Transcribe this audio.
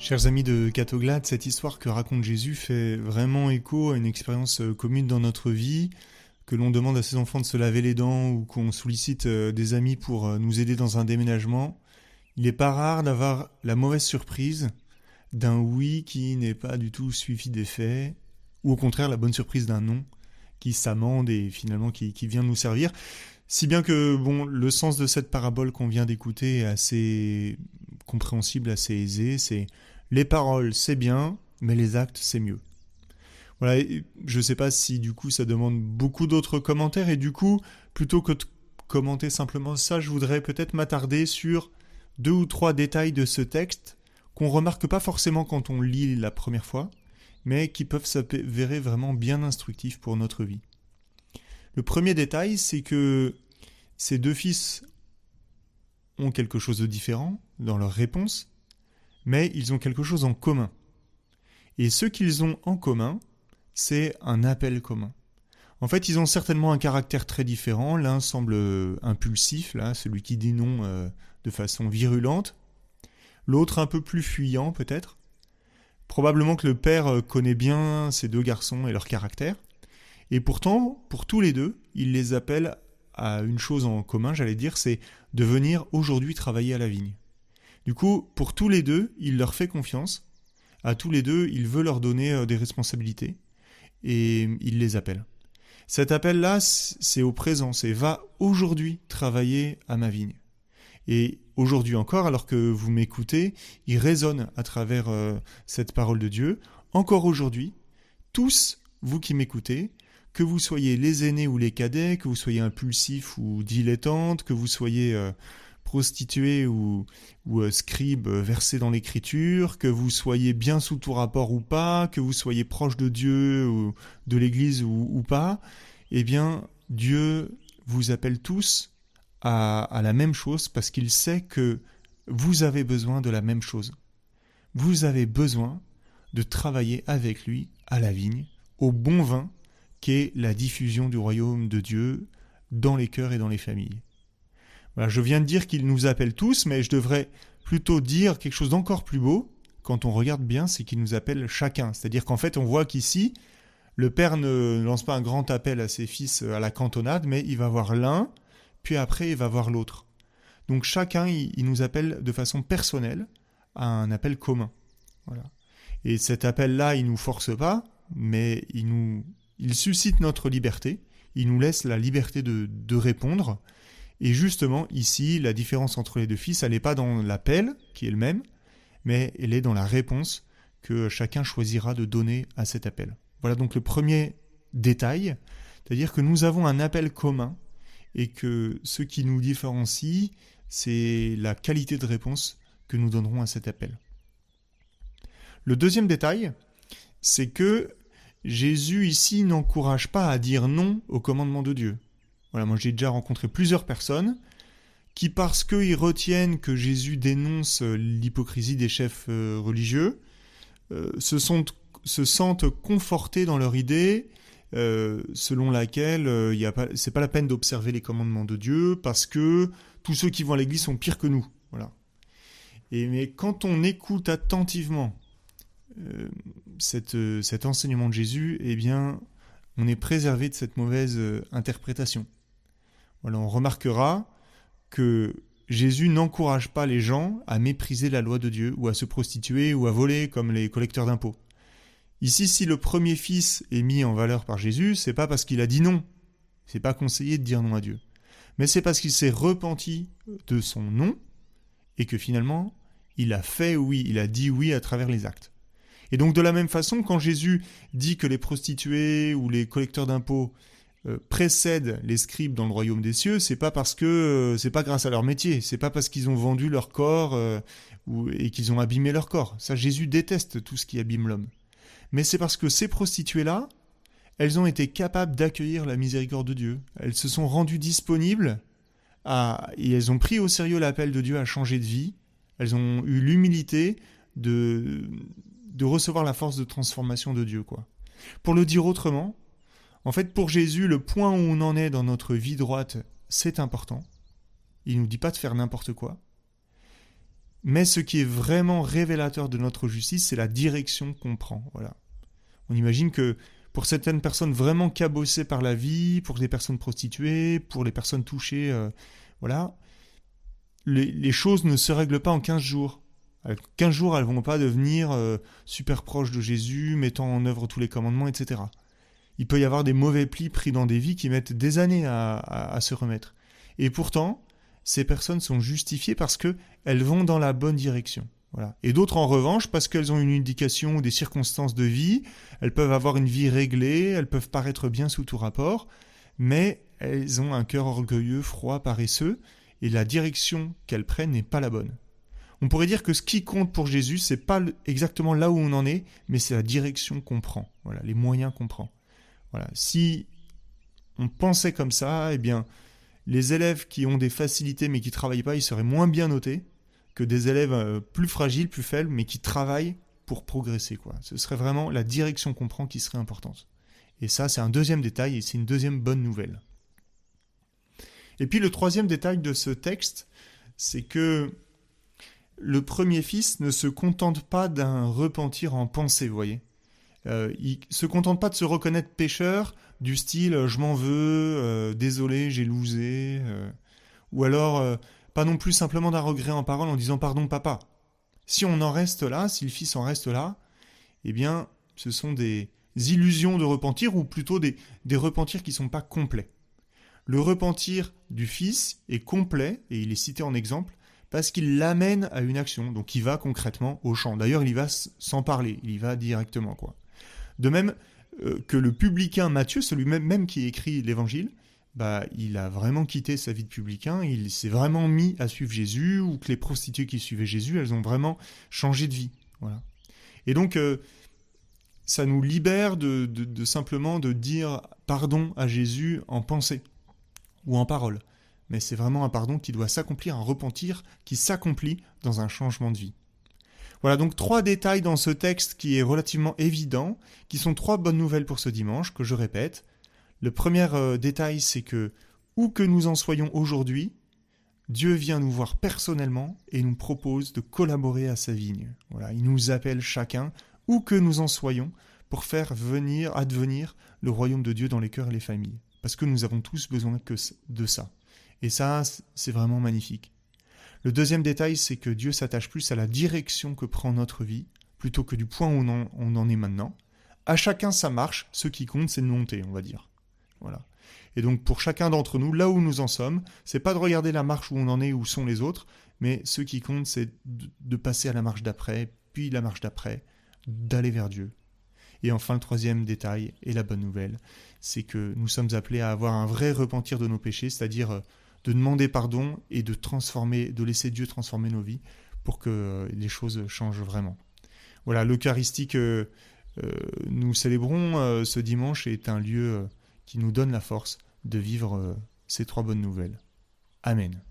Chers amis de Catoglade, cette histoire que raconte Jésus fait vraiment écho à une expérience euh, commune dans notre vie, que l'on demande à ses enfants de se laver les dents ou qu'on sollicite euh, des amis pour euh, nous aider dans un déménagement. Il n'est pas rare d'avoir la mauvaise surprise d'un oui qui n'est pas du tout suivi des faits, ou au contraire la bonne surprise d'un non qui s'amende et finalement qui, qui vient nous servir. Si bien que bon, le sens de cette parabole qu'on vient d'écouter est assez compréhensible, assez aisé. C'est les paroles, c'est bien, mais les actes, c'est mieux. Voilà, je ne sais pas si du coup ça demande beaucoup d'autres commentaires et du coup, plutôt que de commenter simplement ça, je voudrais peut-être m'attarder sur deux ou trois détails de ce texte qu'on remarque pas forcément quand on lit la première fois, mais qui peuvent s'avérer vraiment bien instructifs pour notre vie. Le premier détail, c'est que ces deux fils ont quelque chose de différent dans leur réponse, mais ils ont quelque chose en commun. Et ce qu'ils ont en commun, c'est un appel commun. En fait, ils ont certainement un caractère très différent. L'un semble impulsif, là, celui qui dit non euh, de façon virulente. L'autre un peu plus fuyant, peut-être. Probablement que le père euh, connaît bien ces deux garçons et leur caractère. Et pourtant, pour tous les deux, il les appelle à une chose en commun, j'allais dire, c'est de venir aujourd'hui travailler à la vigne. Du coup, pour tous les deux, il leur fait confiance. À tous les deux, il veut leur donner euh, des responsabilités et il les appelle. Cet appel-là, c'est au présent, c'est va aujourd'hui travailler à ma vigne. Et aujourd'hui encore, alors que vous m'écoutez, il résonne à travers euh, cette parole de Dieu. Encore aujourd'hui, tous, vous qui m'écoutez, que vous soyez les aînés ou les cadets, que vous soyez impulsif ou dilettante, que vous soyez euh, prostitué ou, ou euh, scribe versé dans l'écriture, que vous soyez bien sous tout rapport ou pas, que vous soyez proche de Dieu ou de l'Église ou, pas, eh bien Dieu vous appelle tous à, à la même chose parce qu'il sait que vous avez besoin de la même chose. Vous avez besoin de travailler avec lui à la vigne, au bon vin, qu'est la diffusion du royaume de Dieu dans les cœurs et dans les familles. Je viens de dire qu'il nous appelle tous, mais je devrais plutôt dire quelque chose d'encore plus beau, quand on regarde bien, c'est qu'il nous appelle chacun. C'est-à-dire qu'en fait, on voit qu'ici, le père ne lance pas un grand appel à ses fils à la cantonade, mais il va voir l'un, puis après, il va voir l'autre. Donc chacun, il, il, nous appelle de façon personnelle à un appel commun. Voilà. Et cet appel-là, il nous force pas, mais il nous il suscite notre liberté, il nous laisse la liberté de, de répondre. Et justement, ici, la différence entre les deux fils, elle n'est pas dans l'appel, qui est le même, mais elle est dans la réponse que chacun choisira de donner à cet appel. Voilà donc le premier détail, c'est-à-dire que nous avons un appel commun et que ce qui nous différencie, c'est la qualité de réponse que nous donnerons à cet appel. Le deuxième détail, c'est que Jésus ici n'encourage pas à dire non au commandement de Dieu. Voilà, moi j'ai déjà rencontré plusieurs personnes qui, parce qu'ils retiennent que Jésus dénonce l'hypocrisie des chefs euh, religieux, euh, se, sentent confortés dans leur idée euh, selon laquelle euh, c'est pas la peine d'observer les commandements de Dieu parce que tous ceux qui vont à l'église sont pires que nous. Voilà. Et mais quand on écoute attentivement euh, euh, cet enseignement de Jésus, eh bien, on est préservé de cette mauvaise euh, interprétation. On remarquera que Jésus n'encourage pas les gens à mépriser la loi de Dieu ou à se prostituer ou à voler comme les collecteurs d'impôts. Ici, si le premier fils est mis en valeur par Jésus, c'est pas parce qu'il a dit non. C'est pas conseillé de dire non à Dieu. Mais c'est parce qu'il s'est repenti de son non et que finalement, il a fait oui, il a dit oui à travers les actes. Et donc de la même façon, quand Jésus dit que les prostituées ou les collecteurs d'impôts précèdent les scribes dans le royaume des cieux, c'est pas parce que euh, c'est pas grâce à leur métier, c'est pas parce qu'ils ont vendu leur corps euh, ou, et qu'ils ont abîmé leur corps. Ça, Jésus déteste tout ce qui abîme l'homme. Mais c'est parce que ces prostituées-là, elles ont été capables d'accueillir la miséricorde de Dieu. Elles se sont rendues disponibles à, et elles ont pris au sérieux l'appel de Dieu à changer de vie. Elles ont eu l'humilité de, de recevoir la force de transformation de Dieu, quoi. Pour le dire autrement, en fait, pour Jésus, le point où on en est dans notre vie droite, c'est important. Il nous dit pas de faire n'importe quoi. Mais ce qui est vraiment révélateur de notre justice, c'est la direction qu'on prend. Voilà. On imagine que pour certaines personnes vraiment cabossées par la vie, pour les personnes prostituées, pour les personnes touchées, euh, voilà, les, choses ne se règlent pas en 15 jours. 15 jours, elles vont pas devenir euh, super proches de Jésus, mettant en œuvre tous les commandements, etc. Il peut y avoir des mauvais plis pris dans des vies qui mettent des années à se remettre. Et pourtant, ces personnes sont justifiées parce qu'elles vont dans la bonne direction. Et d'autres, en revanche, parce qu'elles ont une indication ou des circonstances de vie, elles peuvent avoir une vie réglée, elles peuvent paraître bien sous tout rapport, mais elles ont un cœur orgueilleux, froid, paresseux, et la direction qu'elles prennent n'est pas la bonne. On pourrait dire que ce qui compte pour Jésus, c'est pas exactement là où on en est, mais c'est la direction qu'on prend, voilà, les moyens qu'on prend. Si on pensait comme ça, eh bien, les élèves qui ont des facilités mais qui travaillent pas, ils seraient moins bien notés que des élèves euh, plus fragiles, plus faibles, mais qui travaillent pour progresser. Quoi. Ce serait vraiment la direction qu'on prend qui serait importante. Et ça, c'est un deuxième détail et c'est une deuxième bonne nouvelle. Et puis le troisième détail de ce texte, c'est que le premier fils ne se contente pas d'un repentir en pensée, vous voyez. Euh, il se contente pas de se reconnaître pécheur, du style euh, je m'en veux, euh, désolé, j'ai lousé, euh, ou alors pas non plus simplement d'un regret en parole en disant pardon papa. Si on en reste là, si le fils en reste là, eh bien ce sont des illusions de repentir ou plutôt des, des repentirs qui ne sont pas complets. Le repentir du fils est complet, et il est cité en exemple, parce qu'il l'amène à une action, donc il va concrètement au champ. D'ailleurs, il y va sans parler, il y va directement. quoi. De même, euh, que le publicain Matthieu, celui même, qui écrit l'évangile, bah, il a vraiment quitté sa vie de publicain, il s'est vraiment mis à suivre Jésus, ou que les prostituées qui suivaient Jésus, elles ont vraiment changé de vie. Voilà. Et donc, euh, ça nous libère de, simplement de dire pardon à Jésus en pensée ou en parole. Mais c'est vraiment un pardon qui doit s'accomplir, un repentir qui s'accomplit dans un changement de vie. Voilà donc trois détails dans ce texte qui est relativement évident, qui sont trois bonnes nouvelles pour ce dimanche, que je répète. Le premier euh, détail, c'est que, où que nous en soyons aujourd'hui, Dieu vient nous voir personnellement et nous propose de collaborer à sa vigne. Voilà, il nous appelle chacun, où que nous en soyons, pour faire venir, advenir le royaume de Dieu dans les cœurs et les familles. Parce que nous avons tous besoin que de ça. Et ça, c'est vraiment magnifique. Le deuxième détail, c'est que Dieu s'attache plus à la direction que prend notre vie, plutôt que du point où on en, est maintenant. À chacun sa marche, ce qui compte, c'est de monter, on va dire. Voilà. Et donc pour chacun d'entre nous, là où nous en sommes, c'est pas de regarder la marche où on en est, où sont les autres, mais ce qui compte, c'est de passer à la marche d'après, puis la marche d'après, d'aller vers Dieu. Et enfin, le troisième détail, et la bonne nouvelle, c'est que nous sommes appelés à avoir un vrai repentir de nos péchés, c'est-à-dire euh, de demander pardon et de transformer, de laisser Dieu transformer nos vies pour que les choses changent vraiment. Voilà, l'Eucharistie que euh, nous célébrons euh, ce dimanche est un lieu euh, qui nous donne la force de vivre ces trois bonnes nouvelles. Amen.